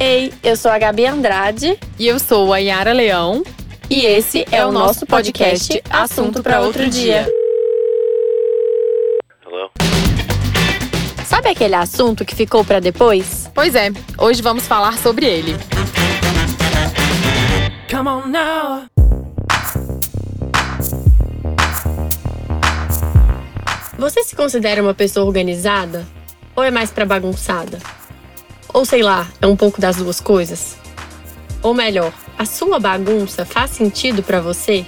Ei, eu sou a Gabi Andrade. E eu sou a Yara Leão. E esse é, é o nosso podcast Assunto para Outro Dia. Hello? Sabe aquele assunto que ficou para depois? Pois é, hoje vamos falar sobre ele. Come on now. Você se considera uma pessoa organizada? Ou é mais para bagunçada? Ou sei lá, é um pouco das duas coisas? Ou melhor, a sua bagunça faz sentido para você?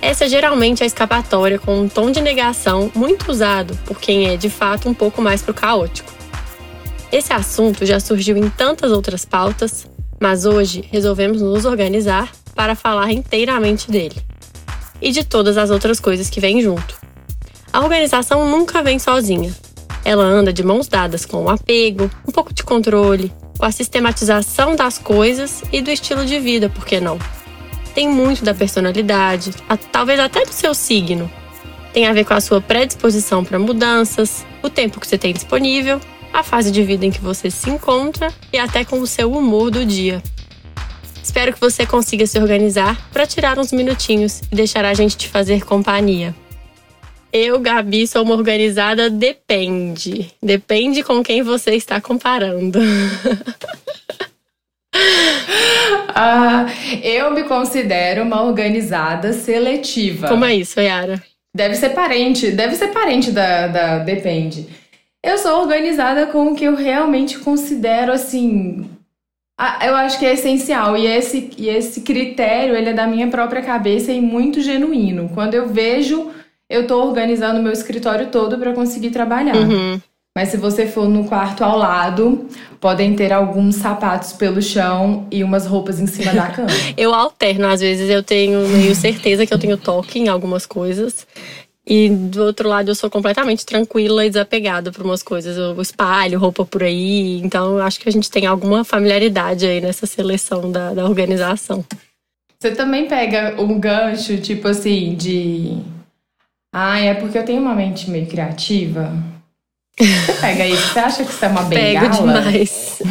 Essa geralmente é a escapatória com um tom de negação muito usado por quem é de fato um pouco mais pro caótico. Esse assunto já surgiu em tantas outras pautas, mas hoje resolvemos nos organizar para falar inteiramente dele. E de todas as outras coisas que vêm junto. A organização nunca vem sozinha. Ela anda de mãos dadas com o apego, um pouco de controle, com a sistematização das coisas e do estilo de vida, por que não? Tem muito da personalidade, talvez até do seu signo. Tem a ver com a sua predisposição para mudanças, o tempo que você tem disponível, a fase de vida em que você se encontra e até com o seu humor do dia. Espero que você consiga se organizar para tirar uns minutinhos e deixar a gente te fazer companhia. Eu, Gabi, sou uma organizada, depende. Depende com quem você está comparando. ah, eu me considero uma organizada seletiva. Como é isso, Yara? Deve ser parente, deve ser parente da, da depende. Eu sou organizada com o que eu realmente considero assim. Eu acho que é essencial e esse, e esse critério ele é da minha própria cabeça e muito genuíno. Quando eu vejo eu tô organizando meu escritório todo para conseguir trabalhar. Uhum. Mas se você for no quarto ao lado, podem ter alguns sapatos pelo chão e umas roupas em cima da cama. eu alterno, às vezes eu tenho meio certeza que eu tenho toque em algumas coisas. E do outro lado eu sou completamente tranquila e desapegada para umas coisas. Eu espalho roupa por aí. Então eu acho que a gente tem alguma familiaridade aí nessa seleção da, da organização. Você também pega um gancho, tipo assim, de ah, é porque eu tenho uma mente meio criativa. Você pega isso? Você acha que isso é uma bengala? Pego demais.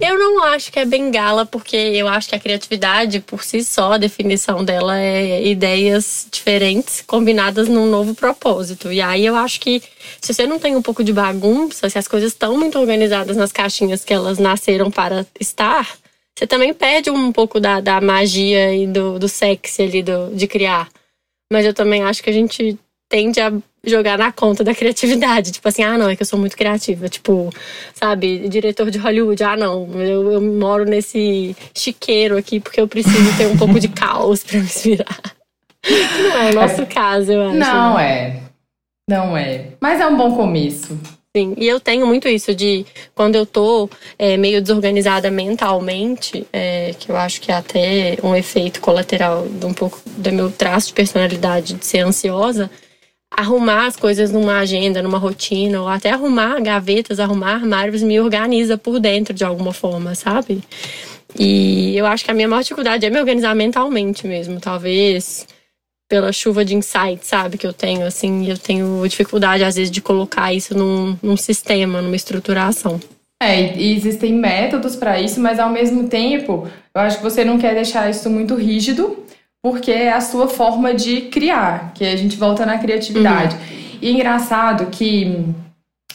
eu não acho que é bengala, porque eu acho que a criatividade, por si só, a definição dela é ideias diferentes combinadas num novo propósito. E aí eu acho que se você não tem um pouco de bagunça, se as coisas estão muito organizadas nas caixinhas que elas nasceram para estar, você também perde um pouco da, da magia e do, do sexy ali do, de criar. Mas eu também acho que a gente tende a jogar na conta da criatividade. Tipo assim, ah, não, é que eu sou muito criativa. Tipo, sabe, diretor de Hollywood, ah, não, eu, eu moro nesse chiqueiro aqui porque eu preciso ter um pouco de caos pra me inspirar. não é o nosso é. caso, eu acho. Não né? é. Não é. Mas é um bom começo. Sim, e eu tenho muito isso de quando eu tô é, meio desorganizada mentalmente, é, que eu acho que é até um efeito colateral de um pouco do meu traço de personalidade de ser ansiosa, arrumar as coisas numa agenda, numa rotina, ou até arrumar gavetas, arrumar armários, me organiza por dentro de alguma forma, sabe? E eu acho que a minha maior dificuldade é me organizar mentalmente mesmo. Talvez pela chuva de insight, sabe? Que eu tenho, assim, eu tenho dificuldade, às vezes, de colocar isso num, num sistema, numa estruturação. É, e existem métodos para isso, mas ao mesmo tempo, eu acho que você não quer deixar isso muito rígido, porque é a sua forma de criar, que a gente volta na criatividade. Uhum. E é engraçado que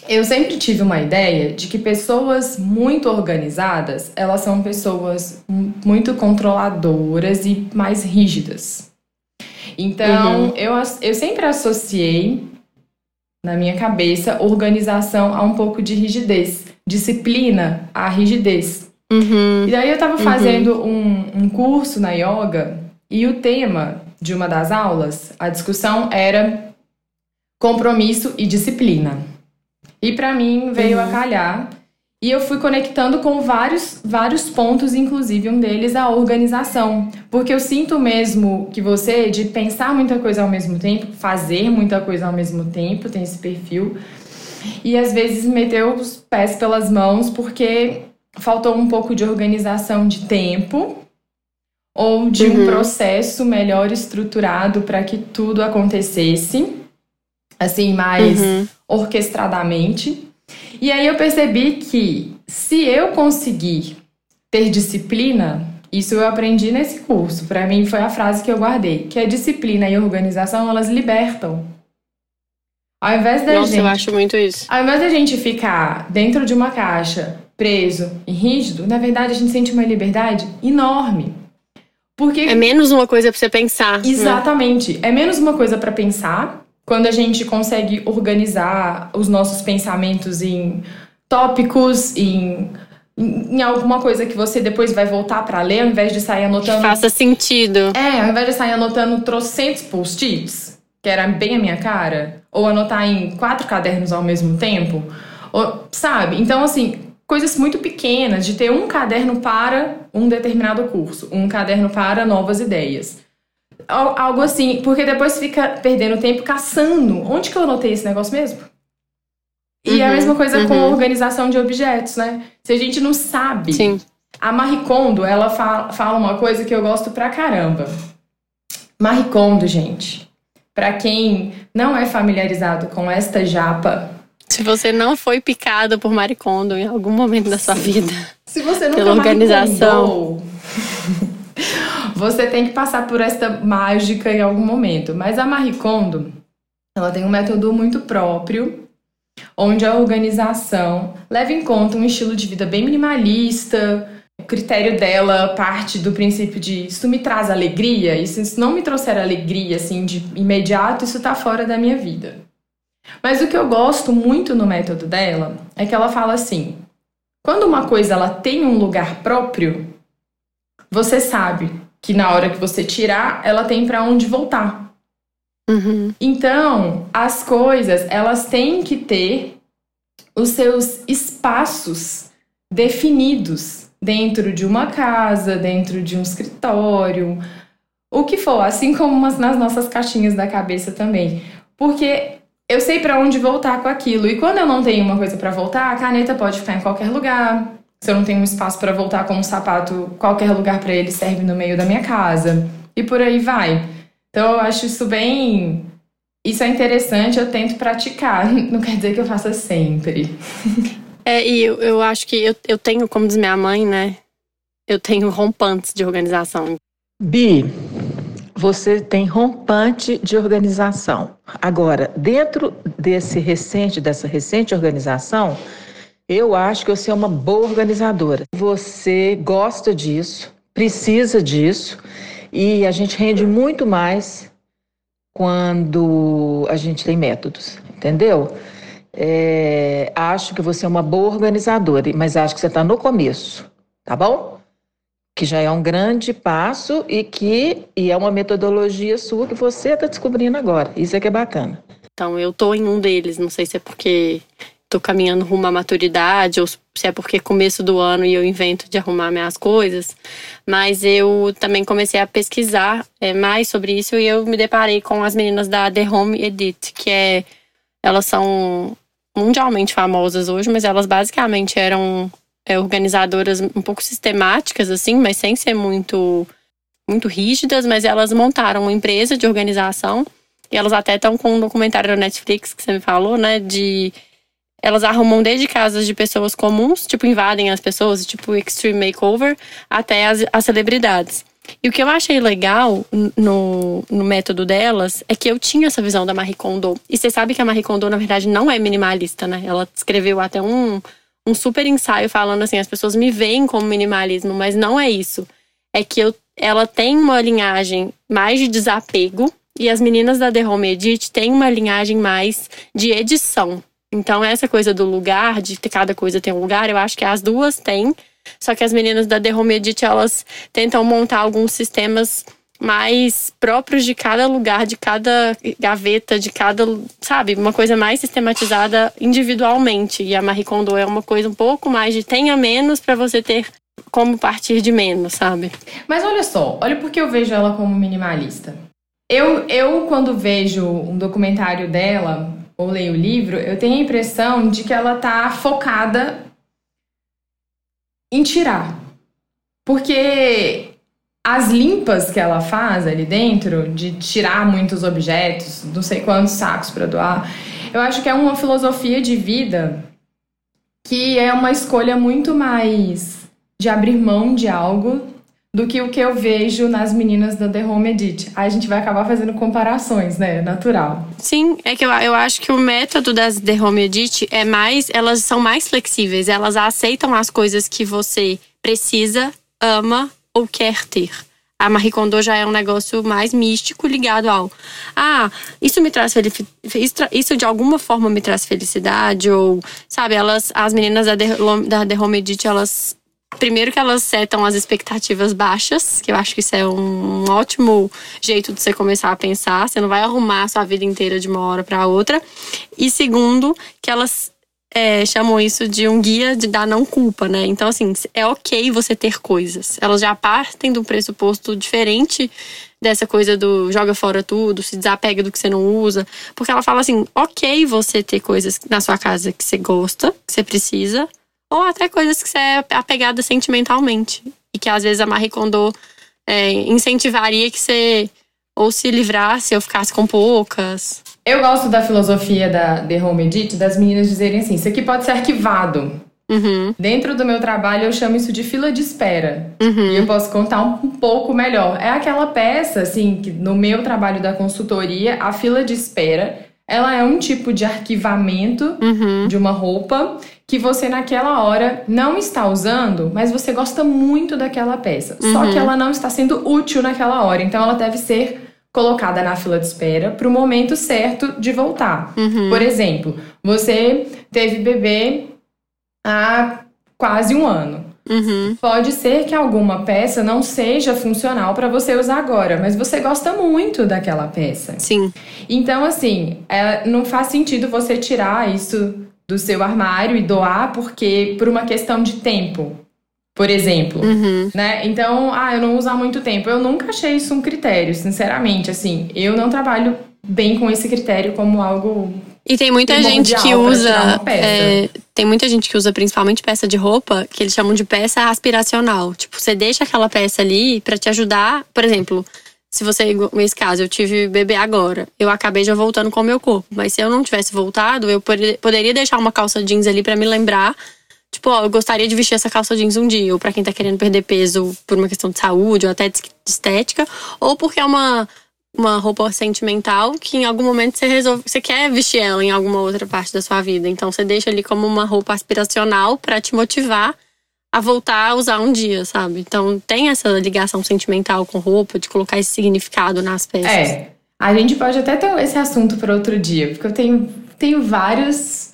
eu sempre tive uma ideia de que pessoas muito organizadas, elas são pessoas muito controladoras e mais rígidas. Então, uhum. eu, eu sempre associei na minha cabeça organização a um pouco de rigidez, disciplina a rigidez. Uhum. E daí eu tava uhum. fazendo um, um curso na yoga e o tema de uma das aulas, a discussão era compromisso e disciplina. E para mim veio uhum. a calhar e eu fui conectando com vários, vários pontos, inclusive um deles a organização. Porque eu sinto mesmo que você, de pensar muita coisa ao mesmo tempo, fazer muita coisa ao mesmo tempo, tem esse perfil, e às vezes meter os pés pelas mãos porque faltou um pouco de organização de tempo ou de uhum. um processo melhor estruturado para que tudo acontecesse assim mais uhum. orquestradamente. E aí eu percebi que se eu conseguir ter disciplina, isso eu aprendi nesse curso. Para mim foi a frase que eu guardei, que a disciplina e a organização, elas libertam. Ao invés da Nossa, gente, eu acho muito isso. ao invés da gente ficar dentro de uma caixa, preso e rígido, na verdade a gente sente uma liberdade enorme. Porque É menos uma coisa pra você pensar. né? Exatamente. É menos uma coisa para pensar quando a gente consegue organizar os nossos pensamentos em tópicos, em, em, alguma coisa que você depois vai voltar para ler, ao invés de sair Que anotando. faça sentido. É, ao invés de sair anotando trocentos post-its, que era bem a minha cara, ou anotar em quatro cadernos ao mesmo tempo, ou- sabe? Então, assim, coisas muito pequenas, de ter um caderno para um determinado curso, um caderno para novas ideias. Al- Algo assim, porque depois fica perdendo tempo caçando. Onde que eu anotei esse negócio mesmo? E é a Uhum, mesma coisa com a uhum. organização de objetos, né? Se a gente não sabe Sim. a Marie Kondo, ela fala, fala uma coisa que eu gosto pra caramba. Marie Kondo, gente, pra quem não é familiarizado com esta japa, Se você não foi picado por maricondo em algum momento da sua vida. se você nunca Pela organização. você tem que passar por esta mágica em algum momento. Mas a Marie Kondo, ela tem um método muito próprio, onde a organização leva em conta um estilo de vida bem minimalista. O critério dela parte do princípio de isso me traz alegria, e se isso não me trouxer alegria assim de imediato, isso tá fora da minha vida. Mas o que eu gosto muito no método dela é que ela fala assim: quando uma coisa ela tem um lugar próprio, você sabe que na hora que você tirar, ela tem para onde voltar. Uhum. Então, as coisas, elas têm que ter os seus espaços definidos dentro de uma casa, dentro de um escritório, o que for, assim como nas nossas caixinhas da cabeça também. Porque eu sei para onde voltar com aquilo. E quando eu não tenho uma coisa para voltar, a caneta pode ficar em qualquer lugar. Se eu não tenho um espaço para voltar com um sapato, qualquer lugar para ele serve no meio da minha casa. E por aí vai. Então eu acho isso bem. Isso é interessante, eu tento praticar. Não quer dizer que eu faça sempre. É, e eu, eu acho que eu, eu tenho, como diz minha mãe, né? Eu tenho rompantes de organização. Bi, você tem rompante de organização. Agora, dentro desse recente, dessa recente organização, eu acho que você é uma boa organizadora. Você gosta disso, precisa disso, e a gente rende muito mais quando a gente tem métodos, entendeu? É, acho que você é uma boa organizadora, mas acho que você está no começo, tá bom? Que já é um grande passo e que e é uma metodologia sua que você está descobrindo agora. Isso é que é bacana. Então eu tô em um deles. Não sei se é porque tô caminhando rumo à maturidade ou se é porque começo do ano e eu invento de arrumar minhas coisas. Mas eu também comecei a pesquisar é, mais sobre isso e eu me deparei com as meninas da The Home Edit, que é elas são mundialmente famosas hoje, mas elas basicamente eram é, organizadoras um pouco sistemáticas assim, mas sem ser muito muito rígidas, mas elas montaram uma empresa de organização e elas até estão com um documentário da Netflix que você me falou, né? De. Elas arrumam desde casas de pessoas comuns, tipo, invadem as pessoas, tipo Extreme Makeover, até as, as celebridades. E o que eu achei legal no, no método delas é que eu tinha essa visão da Marie Kondo. E você sabe que a Marie Kondo, na verdade, não é minimalista, né? Ela escreveu até um, um super ensaio falando assim: as pessoas me veem como minimalismo, mas não é isso. É que eu, ela tem uma linhagem mais de desapego e as meninas da The Home Edit têm uma linhagem mais de edição. Então, essa coisa do lugar, de cada coisa tem um lugar, eu acho que as duas têm. Só que as meninas da The Home Edit, elas tentam montar alguns sistemas mais próprios de cada lugar, de cada gaveta, de cada, sabe, uma coisa mais sistematizada individualmente. E a Marie Kondo é uma coisa um pouco mais de tenha menos para você ter como partir de menos, sabe? Mas olha só, olha porque eu vejo ela como minimalista. Eu, eu quando vejo um documentário dela ou leio o livro, eu tenho a impressão de que ela tá focada em tirar. Porque as limpas que ela faz ali dentro, de tirar muitos objetos, não sei quantos sacos para doar, eu acho que é uma filosofia de vida que é uma escolha muito mais de abrir mão de algo do que o que eu vejo nas meninas da The Home Edit. Aí a gente vai acabar fazendo comparações, né? Natural. Sim, é que eu, eu acho que o método das The Home Edit é mais. Elas são mais flexíveis, elas aceitam as coisas que você precisa, ama ou quer ter. A Marie Kondo já é um negócio mais místico ligado ao ah, isso me traz isso de alguma forma me traz felicidade ou sabe, elas as meninas da da The Home Edit, elas primeiro que elas setam as expectativas baixas, que eu acho que isso é um ótimo jeito de você começar a pensar, você não vai arrumar a sua vida inteira de uma hora para outra. E segundo, que elas é, chamam isso de um guia de dar não culpa, né? Então, assim, é ok você ter coisas. Elas já partem de um pressuposto diferente dessa coisa do joga fora tudo, se desapega do que você não usa. Porque ela fala assim: ok você ter coisas na sua casa que você gosta, que você precisa, ou até coisas que você é apegada sentimentalmente. E que às vezes a Marie Kondo é, incentivaria que você ou se livrasse ou ficasse com poucas. Eu gosto da filosofia da The Home Edit, das meninas dizerem assim: isso aqui pode ser arquivado. Uhum. Dentro do meu trabalho, eu chamo isso de fila de espera. Uhum. E eu posso contar um, um, pouco melhor. É aquela peça, assim, que no meu trabalho da consultoria, a fila de espera, ela é um tipo de arquivamento uhum. de uma roupa que você naquela hora não está usando, mas você gosta muito daquela peça. Só que ela não está sendo útil naquela hora. Então ela deve ser colocada na fila de espera para o momento certo de voltar. Uhum. Por exemplo, você teve bebê há quase um ano. Uhum. Pode ser que alguma peça não seja funcional para você usar agora, mas você gosta muito daquela peça. Sim. Então, assim, é, não faz sentido você tirar isso do seu armário e doar porque por uma questão de tempo por exemplo, uhum. né? Então, ah, eu não uso há muito tempo. Eu nunca achei isso um critério, sinceramente, assim. Eu não trabalho bem com esse critério como algo e tem muita gente que usa. É, tem muita gente que usa principalmente peça de roupa que eles chamam de peça aspiracional. Tipo, você deixa aquela peça ali para te ajudar. Por exemplo, se você, nesse caso, eu tive bebê agora, eu acabei já voltando com o meu corpo. Mas se eu não tivesse voltado, eu poderia deixar uma calça jeans ali para me lembrar Tipo, ó, eu gostaria de vestir essa calça jeans um dia, ou pra quem tá querendo perder peso por uma questão de saúde ou até de estética, ou porque é uma, uma roupa sentimental que em algum momento você resolve, você quer vestir ela em alguma outra parte da sua vida. Então você deixa ali como uma roupa aspiracional para te motivar a voltar a usar um dia, sabe? Então tem essa ligação sentimental com roupa, de colocar esse significado nas peças. É. A gente pode até ter esse assunto para outro dia, porque eu tenho, tenho vários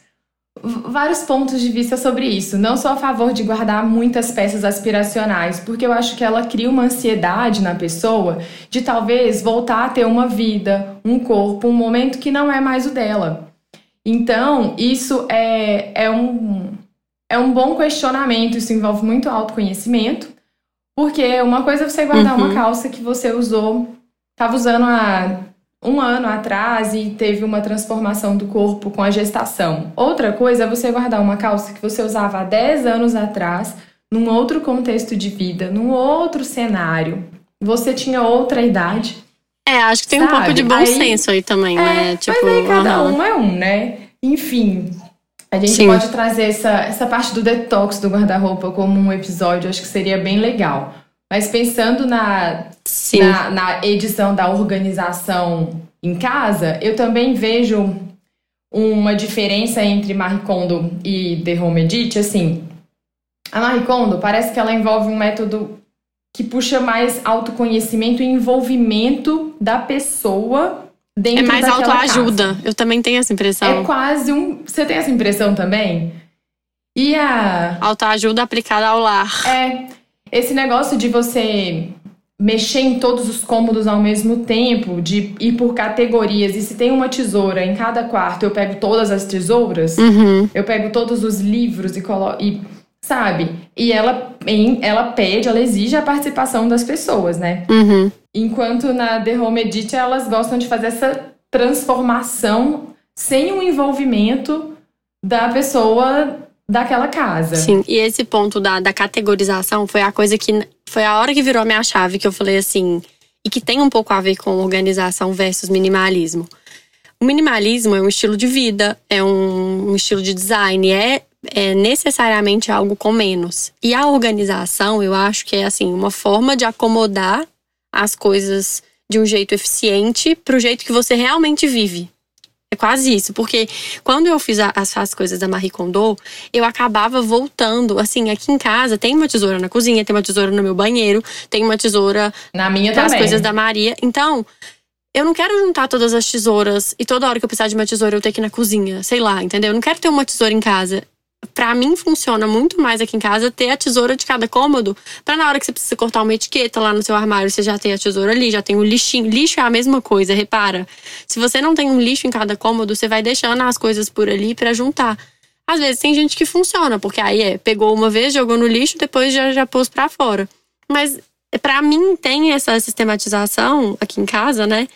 vários pontos de vista sobre isso. Não sou a favor de guardar muitas peças aspiracionais, porque eu acho que ela cria uma ansiedade na pessoa de talvez voltar a ter uma vida, um corpo, um momento que não é mais o dela. Então, isso é, é, um, é um bom questionamento, isso envolve muito autoconhecimento, porque uma coisa é você guardar uhum. uma calça que você usou, estava usando há um ano atrás e teve uma transformação do corpo com a gestação. Outra coisa é você guardar uma calça que você usava há 10 anos atrás, num outro contexto de vida, num outro cenário. Você tinha outra idade. É, acho que tem sabe? um pouco de bom aí, senso aí também, é, né? Tipo, mas aí cada um é um, né? Enfim, a gente Sim. pode trazer essa, essa parte do detox do guarda-roupa como um episódio, acho que seria bem legal. Mas pensando na, na, na, edição da organização em casa, eu também vejo uma diferença entre Marie Kondo e The Home Edit. Assim, a Marie Kondo parece que ela envolve um método que puxa mais autoconhecimento e envolvimento da pessoa dentro É mais autoajuda. Eu também tenho essa impressão. É quase um. Você tem essa impressão também? E a. Autoajuda aplicada ao lar. É. Esse negócio de você mexer em todos os cômodos ao mesmo tempo, de ir por categorias, e se tem uma tesoura em cada quarto, eu pego todas as tesouras, uhum. eu pego todos os livros e coloco. E, sabe? E ela, ela pede, ela exige a participação das pessoas, né? Uhum. Enquanto na The Home Edit elas gostam de fazer essa transformação sem o envolvimento da pessoa daquela casa. Sim, e esse ponto da, da categorização foi a coisa que. Foi a hora que virou a minha chave que eu falei assim. E que tem um pouco a ver com organização versus minimalismo. O minimalismo é um estilo de vida, é um, um estilo de design, é é necessariamente algo com menos. E a organização, eu acho que é assim, uma forma de acomodar as coisas de um jeito eficiente para o jeito que você realmente vive. É quase isso, porque quando eu fiz as, as coisas da Marie Kondo, eu acabava voltando. Assim, aqui em casa tem uma tesoura na cozinha, tem uma tesoura no meu banheiro, tem uma tesoura na minha das também. coisas da Maria. Então, eu não quero juntar todas as tesouras e toda hora que eu precisar de uma tesoura eu ter que ir na cozinha, sei lá, entendeu? Eu não quero ter uma tesoura em casa para mim funciona muito mais aqui em casa ter a tesoura de cada cômodo, para na hora que você precisa cortar uma etiqueta lá no seu armário, você já tem a tesoura ali, já tem o lixinho. Lixo é a mesma coisa, repara. Se você não tem um lixo em cada cômodo, você vai deixando as coisas por ali para juntar. Às vezes tem gente que funciona, porque aí é, pegou uma vez, jogou no lixo, depois já, já pôs para fora. Mas para mim tem essa sistematização aqui em casa, né?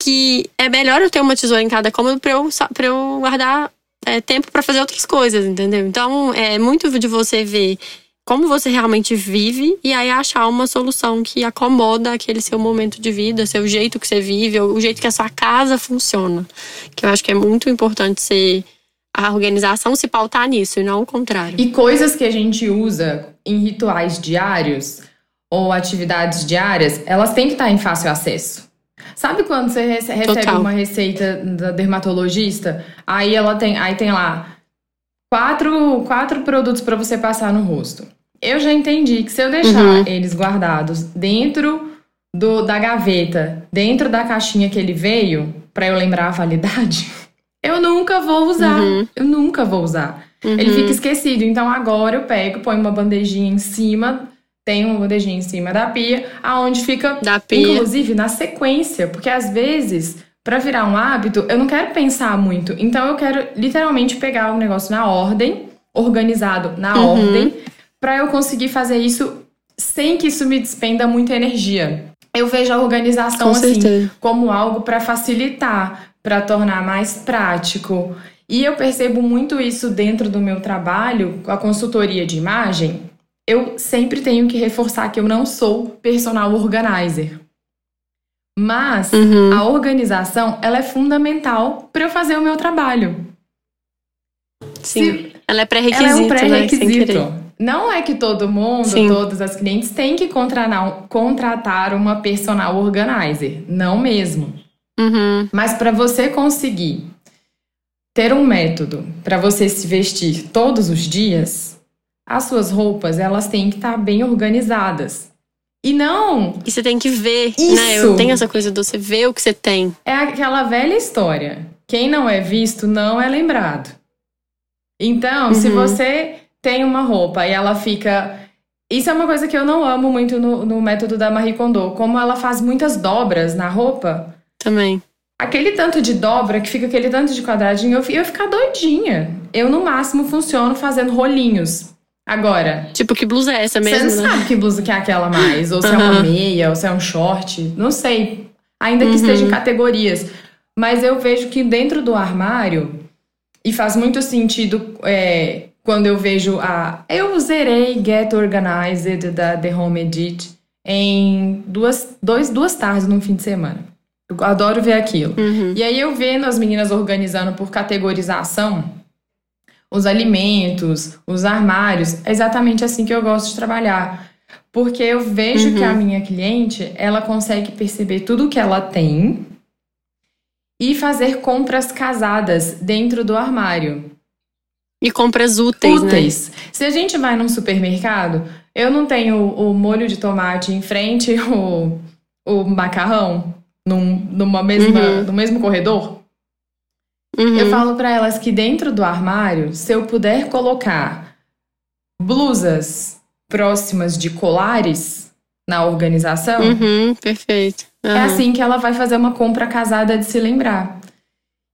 Que é melhor eu ter uma tesoura em cada cômodo para eu, pra eu guardar é, tempo para fazer outras coisas, entendeu? Então é muito de você ver como você realmente vive e aí achar uma solução que acomoda aquele seu momento de vida, seu jeito que você vive, o jeito que a sua casa funciona. Que eu acho que é muito importante ser a organização se pautar nisso e não o contrário. E coisas que a gente usa em rituais diários ou atividades diárias, elas têm que estar em fácil acesso. Sabe quando você recebe Total. uma receita da dermatologista? Aí ela tem, aí tem lá quatro, quatro produtos para você passar no rosto. Eu já entendi que se eu deixar uhum. eles guardados dentro do, da gaveta, dentro da caixinha que ele veio, para eu lembrar a validade, eu nunca vou usar. Uhum. Eu nunca vou usar. Uhum. Ele fica esquecido. Então agora eu pego, ponho uma bandejinha em cima tem uma bandejinha em cima da pia, aonde fica, pia. inclusive, na sequência. Porque às vezes, para virar um hábito, eu não quero pensar muito. Então eu quero literalmente pegar o negócio na ordem, organizado na uhum. ordem, para eu conseguir fazer isso sem que isso me despenda muita energia. Eu vejo a organização Com assim certeza. como algo para facilitar, para tornar mais prático. E eu percebo muito isso dentro do meu trabalho com a consultoria de imagem, eu sempre tenho que reforçar que eu não sou personal organizer. Mas uhum. a organização, ela é fundamental para eu fazer o meu trabalho. Sim, Se, ela é pré-requisito, Ela é um pré-requisito. Né? Não é que todo mundo, Sim. todas as clientes têm que contratar, contratar uma personal organizer. Não mesmo. Uhum. Mas para você conseguir ter um método para você se vestir todos os dias, as suas roupas, elas têm que estar tá bem organizadas. E não. E você tem que ver, Isso. né? Eu tenho essa coisa de você ver o que você tem. É aquela velha história. Quem não é visto não é lembrado. Então, uhum. se você tem uma roupa e ela fica. Isso é uma coisa que eu não amo muito no, no método da Marie Kondo. Como ela faz muitas dobras na roupa. Também. Aquele tanto de dobra que fica aquele tanto de quadradinho, eu ia ficar doidinha. Eu, no máximo, funciono fazendo rolinhos. Agora. Tipo, que blusa é essa mesmo? Você não né? sabe que blusa que é aquela mais. Ou se uhum. é uma meia, ou se é um short. Não sei. Ainda que uhum. esteja em categorias. Mas eu vejo que dentro do armário, e faz muito sentido é, quando eu vejo a. Eu zerei Get Organized da The Home Edit em duas, dois, duas tardes num fim de semana. Eu adoro ver aquilo. Uhum. E aí eu vendo as meninas organizando por categorização os alimentos, os armários. É exatamente assim que eu gosto de trabalhar. Porque eu vejo uhum. que a uhum. minha cliente, ela consegue perceber tudo que ela tem e fazer compras casadas dentro do armário. E compras úteis, né? úteis. Né? Se a gente vai num supermercado, eu não tenho o molho de tomate em frente o, o macarrão num, numa mesma, uhum. no mesmo corredor. Uhum. Eu falo para elas que dentro do armário, se eu puder colocar blusas próximas de colares na organização, uhum, perfeito. Uhum. É assim que ela vai fazer uma compra casada de se lembrar.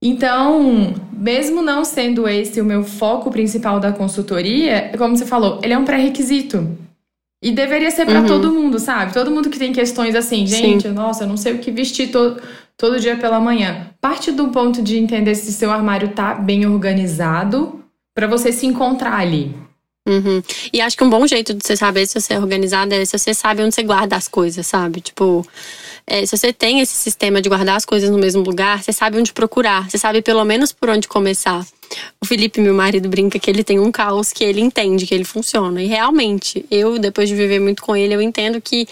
Então, mesmo não sendo esse o meu foco principal da consultoria, como você falou, ele é um pré-requisito. E deveria ser para uhum. todo mundo, sabe? Todo mundo que tem questões assim, gente, Sim. nossa, eu não sei o que vestir todo todo dia pela manhã. Parte do ponto de entender se seu armário tá bem organizado para você se encontrar ali. Uhum. E acho que um bom jeito de você saber se você é organizada é se você sabe onde você guarda as coisas, sabe? Tipo, é, se você tem esse sistema de guardar as coisas no mesmo lugar, você sabe onde procurar, você sabe pelo menos por onde começar. O Felipe, meu marido, brinca que ele tem um caos que ele entende, que ele funciona. E realmente, eu, depois de viver muito com ele, eu entendo que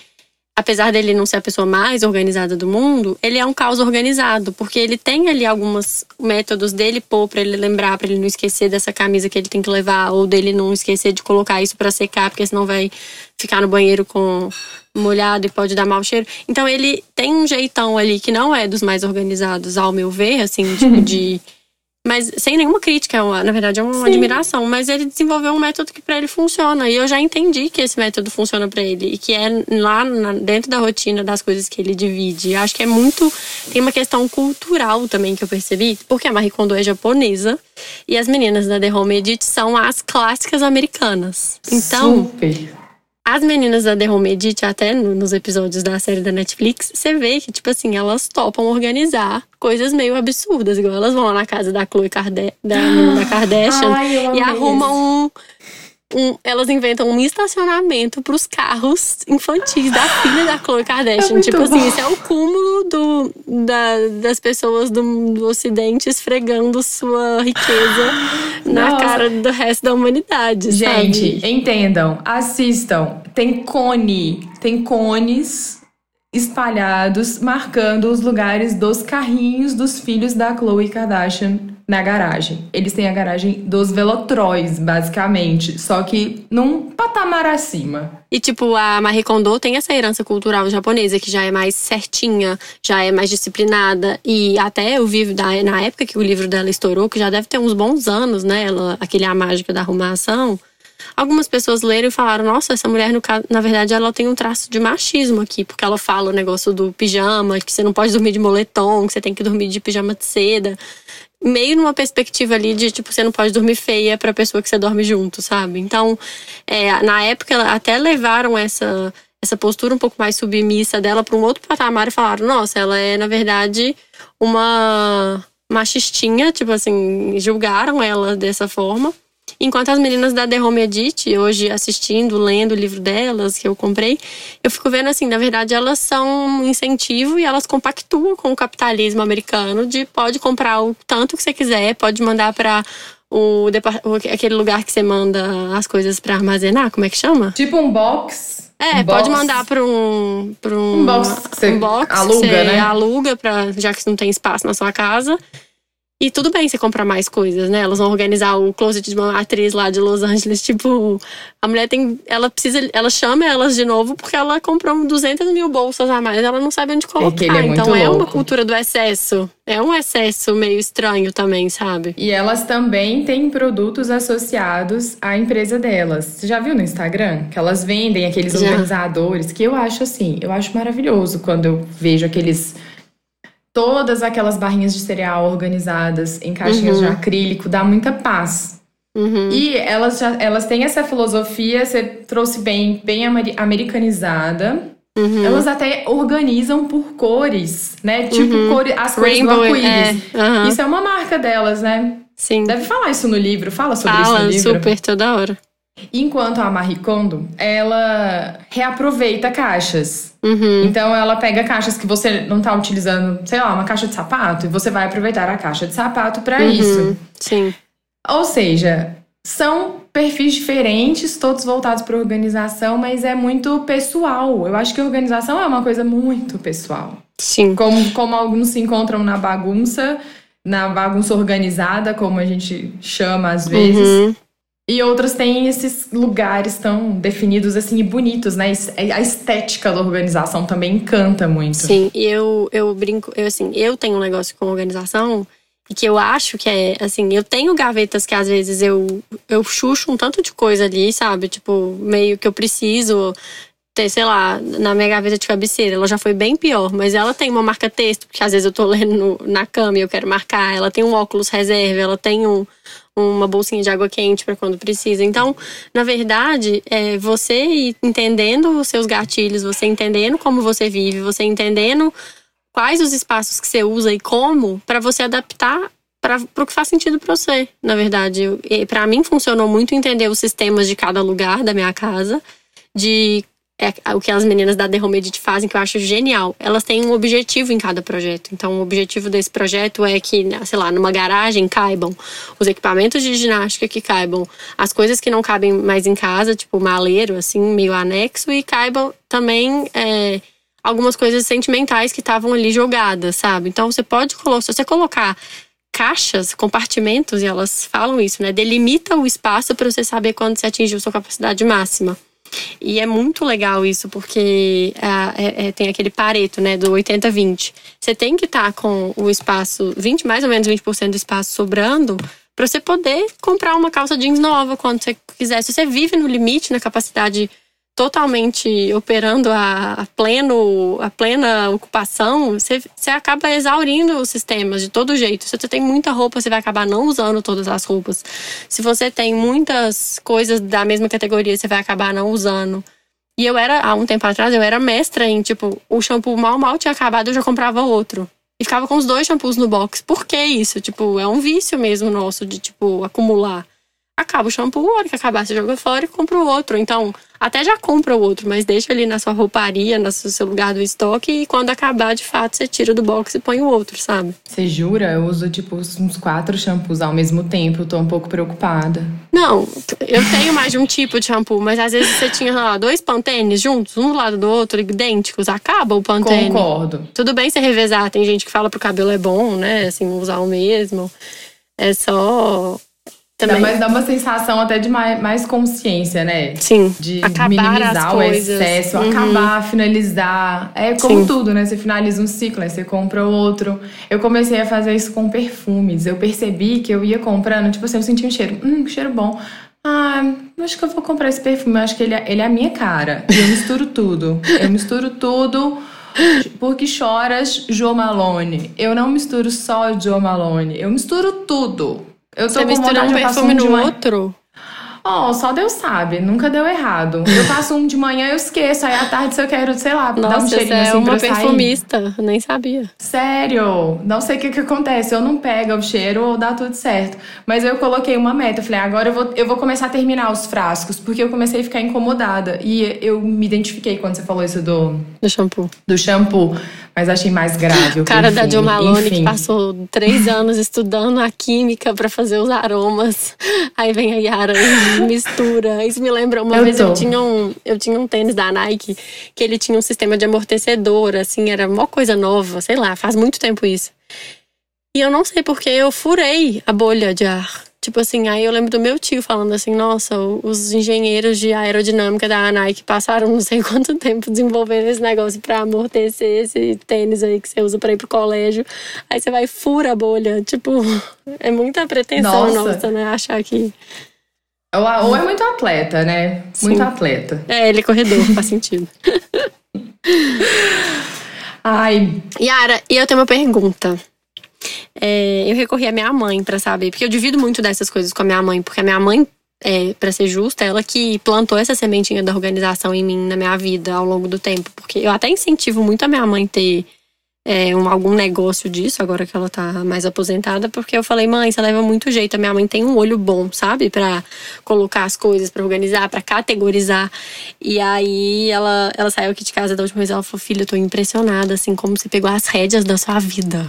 apesar dele não ser a pessoa mais organizada do mundo, ele é um caos organizado, porque ele tem ali alguns métodos dele pôr para ele lembrar, para ele não esquecer dessa camisa que ele tem que levar, ou dele não esquecer de colocar isso para secar, porque senão vai ficar no banheiro com molhado e pode dar mau cheiro. Então ele tem um jeitão ali que não é dos mais organizados, ao meu ver, assim, tipo de mas sem nenhuma crítica, é na verdade é uma Sim. admiração. Mas ele desenvolveu um método que para ele funciona. E eu já entendi que esse método funciona para ele. E que é lá na, dentro da rotina das coisas que ele divide. Acho que é muito. Tem uma questão cultural também que eu percebi. Porque a Marie Kondo é japonesa. E as meninas da The Home Edit são as clássicas americanas. Então. Super. As meninas da The Home Edit, até nos episódios da série da Netflix, você vê que, tipo assim, elas topam organizar coisas meio absurdas. Igual elas vão lá na casa da Chloe Kardashian, da, da Kardashian Ai, e arrumam um um, elas inventam um estacionamento para os carros infantis da filha da Khloe Kardashian. É tipo assim, isso é o cúmulo do, da, das pessoas do, do Ocidente esfregando sua riqueza na cara do resto da humanidade. Gente, sabe? entendam, assistam. Tem cone, tem cones espalhados marcando os lugares dos carrinhos dos filhos da Khloe Kardashian na garagem. Eles têm a garagem dos velotróis, basicamente, só que num patamar acima. E tipo, a Marie Kondo tem essa herança cultural japonesa que já é mais certinha, já é mais disciplinada e até eu vivo na época que o livro dela estourou, que já deve ter uns bons anos, né, ela, aquele a mágica da arrumação. Algumas pessoas leram e falaram: Nossa, essa mulher, no caso, na verdade, ela tem um traço de machismo aqui, porque ela fala o negócio do pijama, que você não pode dormir de moletom, que você tem que dormir de pijama de seda meio numa perspectiva ali de tipo você não pode dormir feia para a pessoa que você dorme junto, sabe? Então, é, na época até levaram essa essa postura um pouco mais submissa dela para um outro patamar e falaram: "Nossa, ela é na verdade uma machistinha", tipo assim, julgaram ela dessa forma. Enquanto as meninas da The Home Edit, hoje assistindo, lendo o livro delas, que eu comprei, eu fico vendo assim, na verdade, elas são um incentivo e elas compactuam com o capitalismo americano de pode comprar o tanto que você quiser, pode mandar para o, aquele lugar que você manda as coisas para armazenar, como é que chama? Tipo um box. É, um pode box. mandar para um, pra um, um box que você um box aluga, que você né? aluga pra, já que não tem espaço na sua casa. E tudo bem você comprar mais coisas, né? Elas vão organizar o closet de uma atriz lá de Los Angeles. Tipo, a mulher tem. Ela precisa. Ela chama elas de novo porque ela comprou 200 mil bolsas a mais. Ela não sabe onde colocar. É, é então é uma cultura do excesso. É um excesso meio estranho também, sabe? E elas também têm produtos associados à empresa delas. Você já viu no Instagram? Que elas vendem aqueles já. organizadores, que eu acho assim, eu acho maravilhoso quando eu vejo aqueles todas aquelas barrinhas de cereal organizadas em caixinhas uhum. de acrílico dá muita paz. Uhum. E elas, já, elas têm essa filosofia, você trouxe bem, bem americanizada. Uhum. Elas até organizam por cores, né? Tipo uhum. cores, as cores Rainbow, do arco-íris. É. Isso é uma marca delas, né? Sim. Deve falar isso no livro. Fala sobre Fala, isso no livro. super, toda hora. Enquanto a Marie Kondo, ela reaproveita caixas. Uhum. Então ela pega caixas que você não tá utilizando, sei lá, uma caixa de sapato, e você vai aproveitar a caixa de sapato para uhum. isso. Sim. Ou seja, são perfis diferentes, todos voltados para organização, mas é muito pessoal. Eu acho que organização é uma coisa muito pessoal. Sim. Como, como alguns se encontram na bagunça, na bagunça organizada, como a gente chama às vezes. Uhum. E outras têm esses lugares tão definidos assim e bonitos, né? A estética da organização também encanta muito. Sim, eu, eu brinco, eu assim, eu tenho um negócio com organização e que eu acho que é, assim, eu tenho gavetas que às vezes eu, eu chucho um tanto de coisa ali, sabe? Tipo, meio que eu preciso ter, sei lá, na minha gaveta de cabeceira. Ela já foi bem pior, mas ela tem uma marca texto, porque às vezes eu tô lendo na cama e eu quero marcar. Ela tem um óculos reserva, ela tem um uma bolsinha de água quente para quando precisa. Então, na verdade, é você entendendo os seus gatilhos, você entendendo como você vive, você entendendo quais os espaços que você usa e como, para você adaptar para o que faz sentido para você, na verdade. Para mim funcionou muito entender os sistemas de cada lugar da minha casa, de é, o que as meninas da Edit fazem, que eu acho genial. Elas têm um objetivo em cada projeto. Então, o objetivo desse projeto é que, sei lá, numa garagem caibam os equipamentos de ginástica que caibam as coisas que não cabem mais em casa, tipo maleiro, assim, meio anexo, e caibam também. É, algumas coisas sentimentais que estavam ali jogadas, sabe? Então você pode colocar, se você colocar caixas, compartimentos, e elas falam isso, né? Delimita o espaço para você saber quando você atingiu sua capacidade máxima. E é muito legal isso, porque é, é, é tem aquele pareto, né, do 80-20. Você tem que estar tá com o espaço, 20, mais ou menos 20% do espaço sobrando, para você poder comprar uma calça jeans nova quando você quiser. Se você vive no limite, na capacidade totalmente operando a, pleno, a plena ocupação, você, você acaba exaurindo os sistemas de todo jeito. Se você tem muita roupa, você vai acabar não usando todas as roupas. Se você tem muitas coisas da mesma categoria, você vai acabar não usando. E eu era, há um tempo atrás, eu era mestra em, tipo, o shampoo mal, mal tinha acabado, eu já comprava outro. E ficava com os dois shampoos no box. Por que isso? Tipo, é um vício mesmo nosso de, tipo, acumular acaba o shampoo, a hora que acabar você joga fora e compra o outro. Então, até já compra o outro, mas deixa ali na sua rouparia, no seu lugar do estoque e quando acabar, de fato, você tira do box e põe o outro, sabe? Você jura? Eu uso tipo uns quatro shampoos ao mesmo tempo, eu tô um pouco preocupada. Não, eu tenho mais de um tipo de shampoo, mas às vezes você tinha lá dois pantenes juntos, um do lado do outro, idênticos, acaba o pantene. Concordo. Tudo bem você revezar, tem gente que fala pro cabelo é bom, né, assim, usar o mesmo. É só também. Mas dá uma sensação até de mais, mais consciência, né? Sim. De acabar minimizar o excesso, uhum. acabar, finalizar. É como Sim. tudo, né? Você finaliza um ciclo, aí você compra outro. Eu comecei a fazer isso com perfumes. Eu percebi que eu ia comprando, tipo assim, eu senti um cheiro. Hum, que cheiro bom. Ah, acho que eu vou comprar esse perfume. Eu acho que ele é, ele é a minha cara. E eu misturo tudo. Eu misturo tudo. Porque choras, Joe Malone. Eu não misturo só Joe Malone. Eu misturo tudo. Eu tô Você com um perfume no outro? Oh, só Deus sabe, nunca deu errado. Eu passo um de manhã, eu esqueço. Aí à tarde, se eu quero, sei lá, Nossa, dar um cheirinho é assim uma perfumista, eu nem sabia. Sério, não sei o que, que acontece. Eu não pego o cheiro ou dá tudo certo. Mas eu coloquei uma meta. Eu falei, agora eu vou, eu vou começar a terminar os frascos, porque eu comecei a ficar incomodada. E eu me identifiquei quando você falou isso do. Do shampoo. Do shampoo. Mas achei mais grave. O cara da Jo Malone que passou três anos estudando a química para fazer os aromas. Aí vem a Yara mistura. Isso me lembra uma eu vez tô. eu tinha um eu tinha um tênis da Nike que ele tinha um sistema de amortecedor, assim, era uma coisa nova, sei lá, faz muito tempo isso. E eu não sei porque eu furei a bolha de ar. Tipo assim, aí eu lembro do meu tio falando assim: nossa, os engenheiros de aerodinâmica da Nike passaram não sei quanto tempo desenvolvendo esse negócio para amortecer esse tênis aí que você usa para ir pro colégio. Aí você vai e fura a bolha. Tipo, é muita pretensão nossa, nossa né? Achar que. Ou, é muito atleta, né? Sim. Muito atleta. É, ele é corredor, faz sentido. Ai. Yara, e eu tenho uma pergunta é, eu recorri à minha mãe para saber, porque eu divido muito dessas coisas com a minha mãe, porque a minha mãe, é, para ser justa, ela que plantou essa sementinha da organização em mim, na minha vida, ao longo do tempo. Porque eu até incentivo muito a minha mãe ter é, um, algum negócio disso, agora que ela tá mais aposentada, porque eu falei, mãe, você leva muito jeito. A minha mãe tem um olho bom, sabe? para colocar as coisas, para organizar, para categorizar. E aí ela, ela saiu aqui de casa da última vez, ela falou, filha, eu tô impressionada, assim, como você pegou as rédeas da sua vida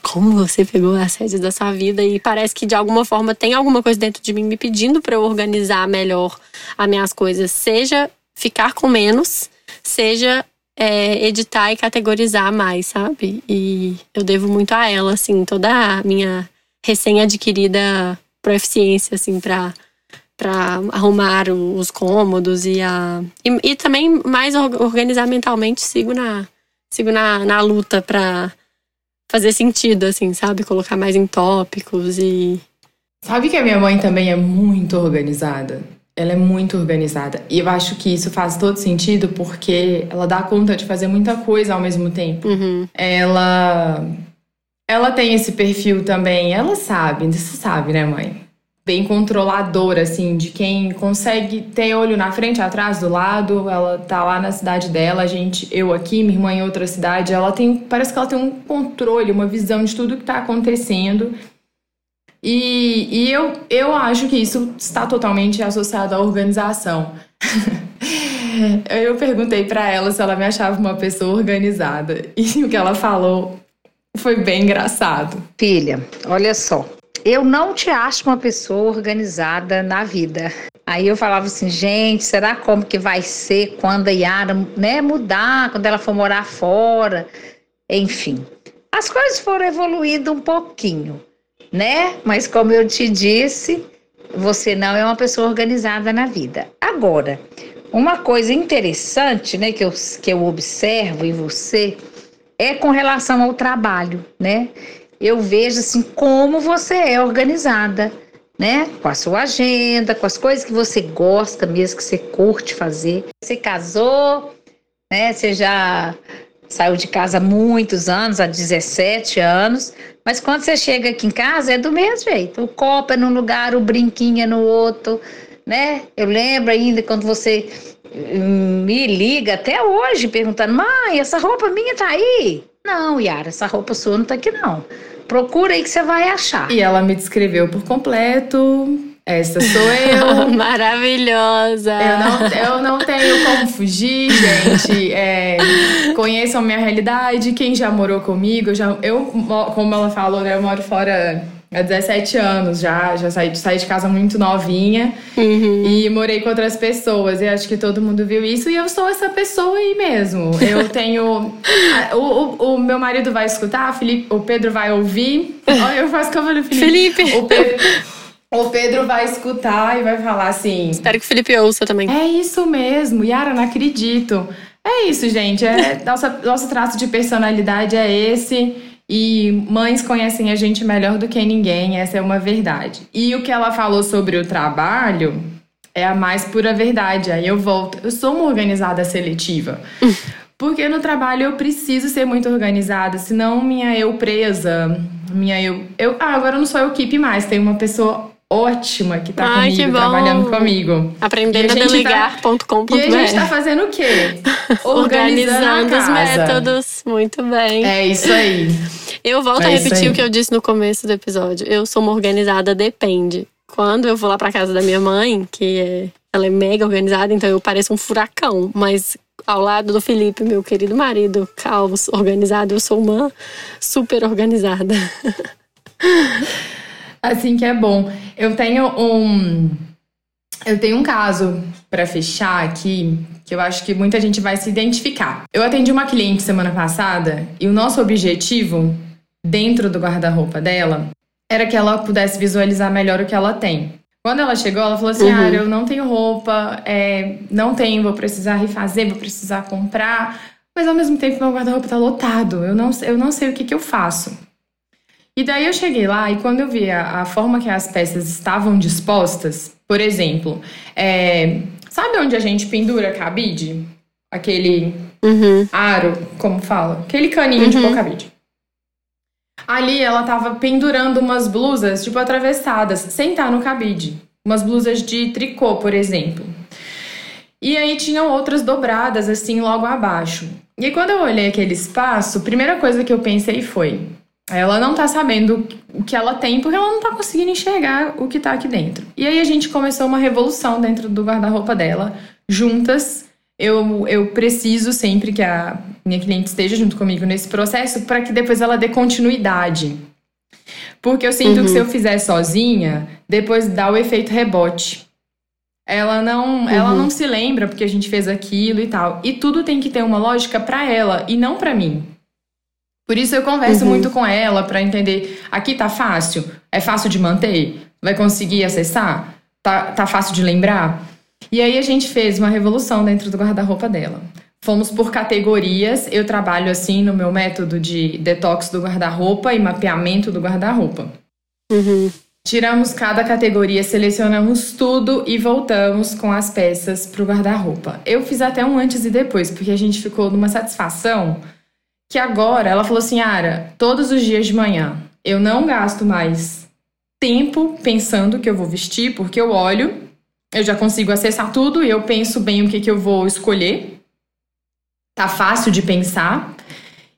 como você pegou as rédeas da sua vida e parece que de alguma forma tem alguma coisa dentro de mim me pedindo para eu organizar melhor as minhas coisas, seja ficar com menos, seja é, editar e categorizar mais, sabe? E eu devo muito a ela, assim, toda a minha recém-adquirida proficiência, assim, para para arrumar os cômodos e a e, e também mais organizar mentalmente sigo na sigo na, na luta para fazer sentido, assim, sabe? Colocar mais em tópicos e. Sabe que a minha mãe também é muito organizada? Ela é muito organizada. E eu acho que isso faz todo sentido porque ela dá conta de fazer muita coisa ao mesmo tempo. Uhum. Ela. Ela tem esse perfil também. Ela sabe, você sabe, né, mãe? bem controladora, assim, de quem consegue ter olho na frente, atrás, do lado. Ela tá lá na cidade dela, a gente, eu aqui, minha irmã em outra cidade. Ela tem, parece que ela tem um controle, uma visão de tudo que tá acontecendo. E, e eu, eu acho que isso está totalmente associado à organização. eu perguntei para ela se ela me achava uma pessoa organizada. E o que ela falou foi bem engraçado. Filha, olha só. Eu não te acho uma pessoa organizada na vida. Aí eu falava assim, gente, será como que vai ser quando a Yara né, mudar, quando ela for morar fora? Enfim, as coisas foram evoluindo um pouquinho, né? Mas como eu te disse, você não é uma pessoa organizada na vida. Agora, uma coisa interessante, né, que eu, que eu observo em você é com relação ao trabalho, né? Eu vejo assim como você é organizada né? Com a sua agenda, com as coisas que você gosta mesmo, que você curte fazer. Você casou, né? Você já saiu de casa há muitos anos, há 17 anos, mas quando você chega aqui em casa é do mesmo jeito. O copo é num lugar, o brinquinho é no outro, né? Eu lembro ainda quando você hum, me liga até hoje perguntando: "Mãe, essa roupa minha tá aí?" Não, Yara, essa roupa sua não tá aqui não. Procura aí que você vai achar. E ela me descreveu por completo. Essa sou eu. Maravilhosa! Eu não, eu não tenho como fugir, gente. É, conheçam a minha realidade. Quem já morou comigo, eu, já, eu, como ela falou, né, eu moro fora há 17 anos já, já saí, saí de casa muito novinha uhum. e morei com outras pessoas. E acho que todo mundo viu isso. E eu sou essa pessoa aí mesmo. Eu tenho. o, o, o, meu marido vai escutar, Felipe, o Pedro vai ouvir. Olha, eu faço como Felipe. Felipe. O Pedro. O Pedro vai escutar e vai falar assim. Espero que o Felipe ouça também. É isso mesmo, Yara, não acredito. É isso, gente. É, nossa, nosso traço de personalidade é esse. E mães conhecem a gente melhor do que ninguém, essa é uma verdade. E o que ela falou sobre o trabalho é a mais pura verdade. Aí eu volto. Eu sou uma organizada seletiva. Porque no trabalho eu preciso ser muito organizada, senão minha eu presa, minha eu. eu ah, agora eu não sou eu equipe mais, tem uma pessoa ótima que tá Ai, comigo, que trabalhando comigo. Aprendendo a delegar.com.br. E a gente tá fazendo o quê? Organizando, Organizando os métodos. Muito bem. É isso aí. Eu volto é a repetir o que eu disse no começo do episódio. Eu sou uma organizada, depende. Quando eu vou lá pra casa da minha mãe, que é, ela é mega organizada, então eu pareço um furacão. Mas ao lado do Felipe, meu querido marido, caos, organizado, eu sou uma super organizada. Assim que é bom. Eu tenho um. Eu tenho um caso para fechar aqui que eu acho que muita gente vai se identificar. Eu atendi uma cliente semana passada e o nosso objetivo dentro do guarda-roupa dela era que ela pudesse visualizar melhor o que ela tem. Quando ela chegou, ela falou assim: uhum. Ah, eu não tenho roupa, é, não tenho, vou precisar refazer, vou precisar comprar. Mas ao mesmo tempo, meu guarda-roupa tá lotado, eu não, eu não sei o que, que eu faço. E daí eu cheguei lá e quando eu vi a, a forma que as peças estavam dispostas, por exemplo, é, sabe onde a gente pendura cabide? Aquele uhum. aro, como fala? Aquele caninho uhum. de pôr cabide. Ali ela tava pendurando umas blusas, tipo, atravessadas, sem estar no cabide. Umas blusas de tricô, por exemplo. E aí tinham outras dobradas, assim, logo abaixo. E quando eu olhei aquele espaço, a primeira coisa que eu pensei foi: ela não tá sabendo o que ela tem porque ela não tá conseguindo enxergar o que tá aqui dentro. E aí a gente começou uma revolução dentro do guarda-roupa dela, juntas. Eu, eu preciso sempre que a minha cliente esteja junto comigo nesse processo para que depois ela dê continuidade. Porque eu sinto uhum. que se eu fizer sozinha, depois dá o efeito rebote. Ela não, uhum. ela não se lembra porque a gente fez aquilo e tal. E tudo tem que ter uma lógica para ela e não para mim. Por isso eu converso uhum. muito com ela para entender, aqui tá fácil? É fácil de manter? Vai conseguir acessar? Tá, tá fácil de lembrar? E aí a gente fez uma revolução dentro do guarda-roupa dela. Fomos por categorias. Eu trabalho assim no meu método de detox do guarda-roupa e mapeamento do guarda-roupa. Uhum. Tiramos cada categoria, selecionamos tudo e voltamos com as peças para o guarda-roupa. Eu fiz até um antes e depois, porque a gente ficou numa satisfação que agora ela falou assim: Ara, todos os dias de manhã eu não gasto mais tempo pensando que eu vou vestir, porque eu olho, eu já consigo acessar tudo e eu penso bem o que, que eu vou escolher. Tá fácil de pensar.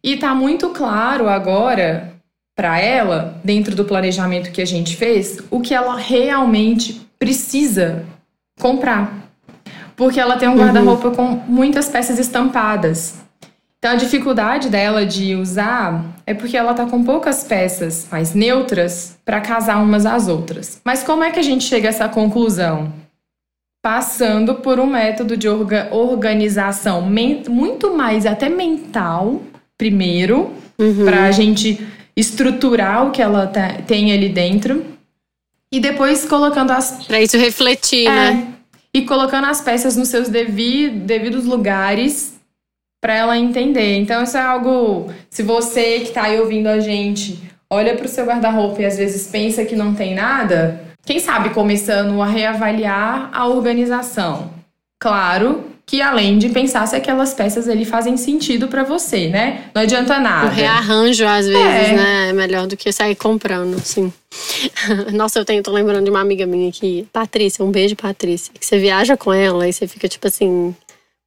E tá muito claro agora para ela, dentro do planejamento que a gente fez, o que ela realmente precisa comprar. Porque ela tem um guarda-roupa com muitas peças estampadas. Então a dificuldade dela de usar é porque ela tá com poucas peças mais neutras para casar umas às outras. Mas como é que a gente chega a essa conclusão? Passando por um método de orga organização muito mais até mental, primeiro, uhum. para a gente estruturar o que ela tem ali dentro e depois colocando as. Para isso refletir, é, né? E colocando as peças nos seus devi devidos lugares para ela entender. Então, isso é algo. Se você que está aí ouvindo a gente olha para o seu guarda-roupa e às vezes pensa que não tem nada, quem sabe começando a reavaliar a organização. Claro que além de pensar se aquelas peças ali fazem sentido para você, né? Não adianta nada. O rearranjo às vezes, é. né, é melhor do que sair comprando, sim. Nossa, eu tenho, tô lembrando de uma amiga minha aqui, Patrícia, um beijo, Patrícia, que você viaja com ela e você fica tipo assim,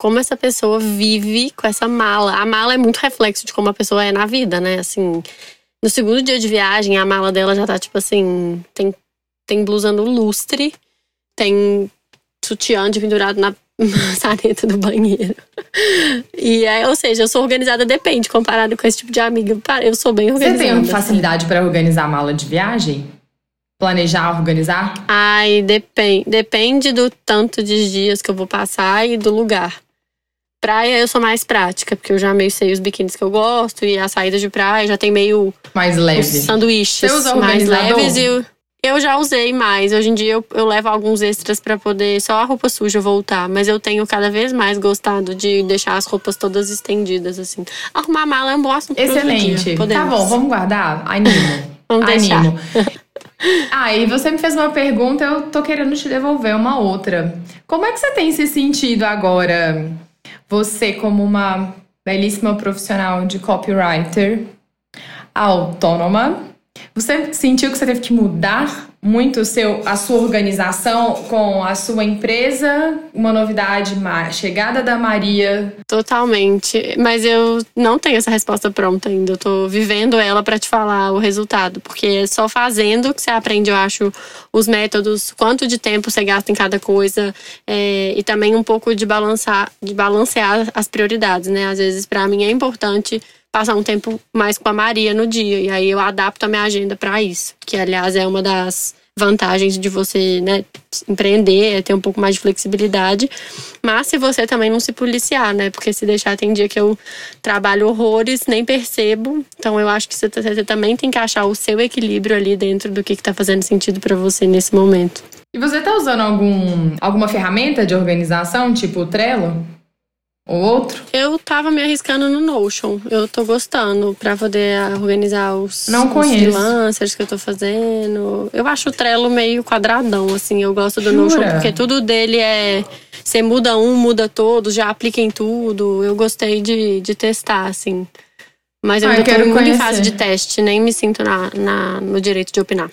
como essa pessoa vive com essa mala. A mala é muito reflexo de como a pessoa é na vida, né? Assim, no segundo dia de viagem, a mala dela já tá tipo assim, tem, tem blusa no lustre, tem sutiã de pendurado na saneta do banheiro. E é, ou seja, eu sou organizada, depende, comparado com esse tipo de amiga. Eu sou bem organizada. Você tem assim. facilidade para organizar a mala de viagem? Planejar, organizar? Ai, depende. Depende do tanto de dias que eu vou passar e do lugar. Praia eu sou mais prática, porque eu já meio sei os biquínis que eu gosto e a saída de praia já tem meio. Mais leve. sanduíches Você usa mais leves e. Eu, eu já usei mais. Hoje em dia eu, eu levo alguns extras para poder só a roupa suja voltar. Mas eu tenho cada vez mais gostado de deixar as roupas todas estendidas, assim. Arrumar mala é um bom assunto. Excelente. Tá bom, vamos guardar? Animo. vamos deixar. Animo. Ah, e você me fez uma pergunta, eu tô querendo te devolver uma outra. Como é que você tem se sentido agora? Você como uma belíssima profissional de copywriter autônoma, você sentiu que você teve que mudar muito seu, a sua organização com a sua empresa? Uma novidade, chegada da Maria? Totalmente. Mas eu não tenho essa resposta pronta ainda. Eu tô vivendo ela para te falar o resultado. Porque é só fazendo que você aprende, eu acho, os métodos, quanto de tempo você gasta em cada coisa. É, e também um pouco de balançar, de balancear as prioridades, né? Às vezes, para mim, é importante passar um tempo mais com a Maria no dia. E aí eu adapto a minha agenda para isso. Que, aliás, é uma das vantagens de você né, empreender, é ter um pouco mais de flexibilidade. Mas se você também não se policiar, né? Porque se deixar, tem dia que eu trabalho horrores, nem percebo. Então eu acho que você, você também tem que achar o seu equilíbrio ali dentro do que está fazendo sentido para você nesse momento. E você está usando algum, alguma ferramenta de organização, tipo o Trello? O outro? Eu tava me arriscando no Notion. Eu tô gostando pra poder organizar os, Não os freelancers que eu tô fazendo. Eu acho o Trello meio quadradão, assim. Eu gosto do Jura? Notion porque tudo dele é. Você muda um, muda todos, já aplica em tudo. Eu gostei de, de testar, assim. Mas eu ah, ainda eu tô muito conhecer. em fase de teste, nem me sinto na, na, no direito de opinar.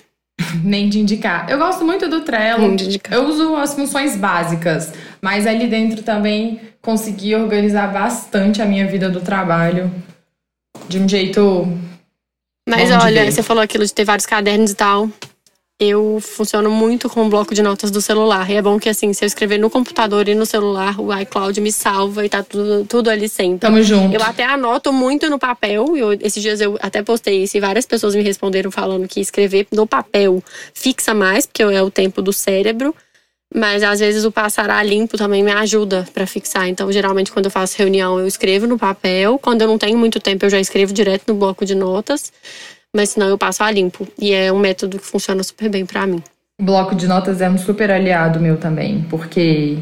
Nem de indicar. Eu gosto muito do Trello. Nem de indicar. Eu uso as funções básicas, mas ali dentro também consegui organizar bastante a minha vida do trabalho de um jeito. Mas olha, você falou aquilo de ter vários cadernos e tal. Eu funciono muito com o bloco de notas do celular. E é bom que, assim, se eu escrever no computador e no celular, o iCloud me salva e tá tudo, tudo ali sempre. Tamo junto. Eu até anoto muito no papel. Eu, esses dias eu até postei isso e várias pessoas me responderam falando que escrever no papel fixa mais, porque é o tempo do cérebro. Mas às vezes o passar a limpo também me ajuda para fixar. Então, geralmente, quando eu faço reunião, eu escrevo no papel. Quando eu não tenho muito tempo, eu já escrevo direto no bloco de notas. Mas senão eu passo a limpo. E é um método que funciona super bem para mim. O bloco de notas é um super aliado meu também, porque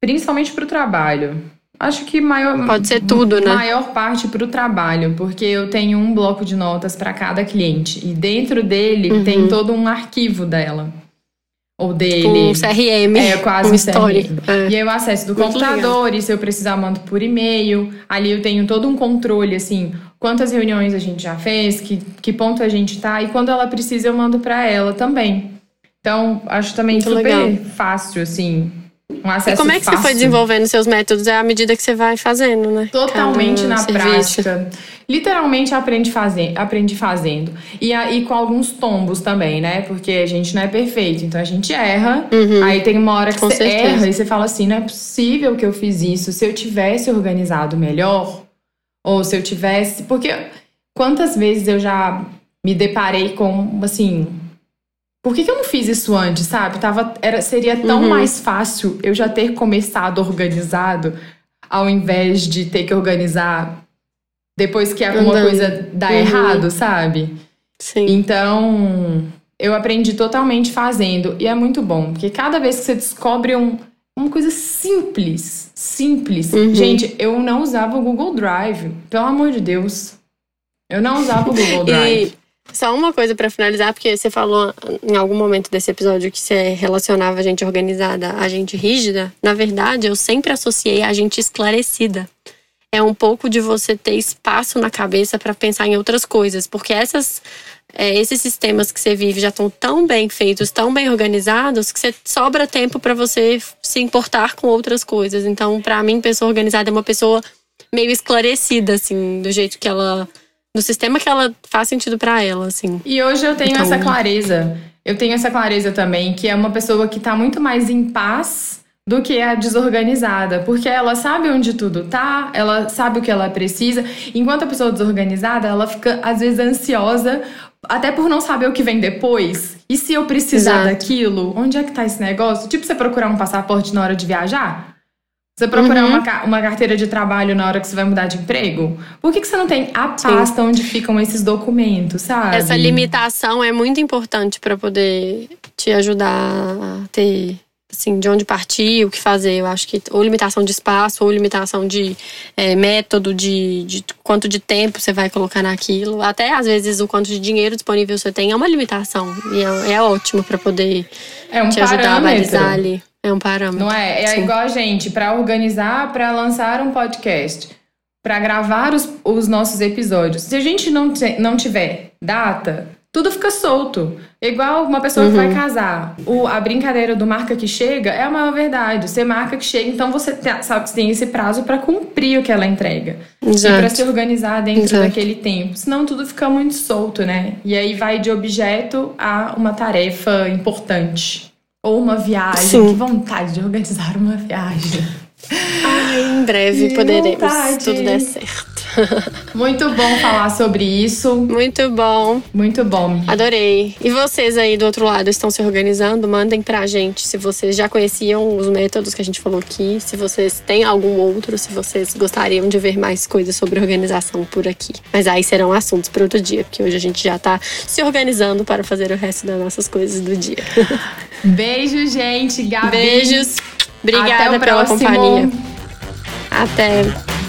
principalmente para o trabalho. Acho que maior pode ser tudo, né? Maior parte para o trabalho, porque eu tenho um bloco de notas para cada cliente e dentro dele uhum. tem todo um arquivo dela ou dele. Um CRM. É, quase um, histórico. É. E aí eu acesso do Muito computador, legal. e se eu precisar, mando por e-mail. Ali eu tenho todo um controle, assim, quantas reuniões a gente já fez, que, que ponto a gente tá, e quando ela precisa, eu mando para ela também. Então, acho também Muito super legal. fácil, assim, um acesso E como é que fácil. você foi desenvolvendo seus métodos? É à medida que você vai fazendo, né? Totalmente Cada na serviço. prática. Literalmente aprendi, faze aprendi fazendo. E aí com alguns tombos também, né? Porque a gente não é perfeito, então a gente erra. Aí tem uma hora que Com você certeza. erra e você fala assim: não é possível que eu fiz isso. Se eu tivesse organizado melhor, ou se eu tivesse. Porque quantas vezes eu já me deparei com assim. Por que, que eu não fiz isso antes, sabe? Tava, era, seria tão Uhum. mais fácil eu já ter começado organizado ao invés de ter que organizar depois que alguma Andando. coisa dá Uhum. errado, sabe? Sim. Então, eu aprendi totalmente fazendo. E é muito bom, porque cada vez que você descobre um, uma coisa simples, simples. Uhum. Gente, eu não usava o Google Drive, pelo amor de Deus. Eu não usava o Google Drive. E só uma coisa pra finalizar, porque você falou em algum momento desse episódio que você relacionava a gente organizada a gente rígida. Na verdade, eu sempre associei a gente esclarecida. É um pouco de você ter espaço na cabeça pra pensar em outras coisas, porque essas é, esses sistemas que você vive já estão tão bem feitos, tão bem organizados, que você sobra tempo pra você se importar com outras coisas. Então, pra mim, pessoa organizada é uma pessoa meio esclarecida, assim, do jeito que ela do sistema que ela faz sentido pra ela, assim. E hoje eu tenho Então- essa clareza. Eu tenho essa clareza também, que é uma pessoa que tá muito mais em paz do que a desorganizada, porque ela sabe onde tudo tá, ela sabe o que ela precisa. Enquanto a pessoa desorganizada, ela fica às vezes ansiosa, até por não saber o que vem depois. E se eu precisar Exato. daquilo, onde é que tá esse negócio? Tipo você procurar um passaporte na hora de viajar? Você procurar Uhum. uma, uma carteira de trabalho na hora que você vai mudar de emprego? Por que, que você não tem a pasta onde ficam esses documentos, sabe? Essa limitação é muito importante pra poder te ajudar a ter, assim, de onde partir, o que fazer. Eu acho que ou limitação de espaço, ou limitação de é, método, de, de quanto de tempo você vai colocar naquilo. Até às vezes o quanto de dinheiro disponível você tem é uma limitação. E é, é ótimo pra poder É um te ajudar a parâmetro. balizar ali. É um parâmetro. Não é? É Sim. igual a gente, para organizar, para lançar um podcast, para gravar os, os nossos episódios. Se a gente não, não tiver data, tudo fica solto. Igual uma pessoa que vai Uhum. casar. O, a brincadeira do marca que chega é a maior verdade. Você marca que chega, então você sabe que tem esse prazo para cumprir o que ela entrega. E para Exato. se organizar dentro Exato. daquele tempo. Senão tudo fica muito solto, né? E aí vai de objeto a uma tarefa importante. Ou uma viagem. Sim. Que vontade de organizar uma viagem. Ai, em breve poderemos, vontade. se tudo der certo. Muito bom falar sobre isso. Muito bom. Muito bom. Adorei. E vocês aí do outro lado estão se organizando? Mandem pra gente se vocês já conheciam os métodos que a gente falou aqui, se vocês têm algum outro, se vocês gostariam de ver mais coisas sobre organização por aqui. Mas aí serão assuntos para outro dia, porque hoje a gente já tá se organizando para fazer o resto das nossas coisas do dia. Beijo, gente. Gabi. Beijos. Obrigada pela próximo. companhia. Até.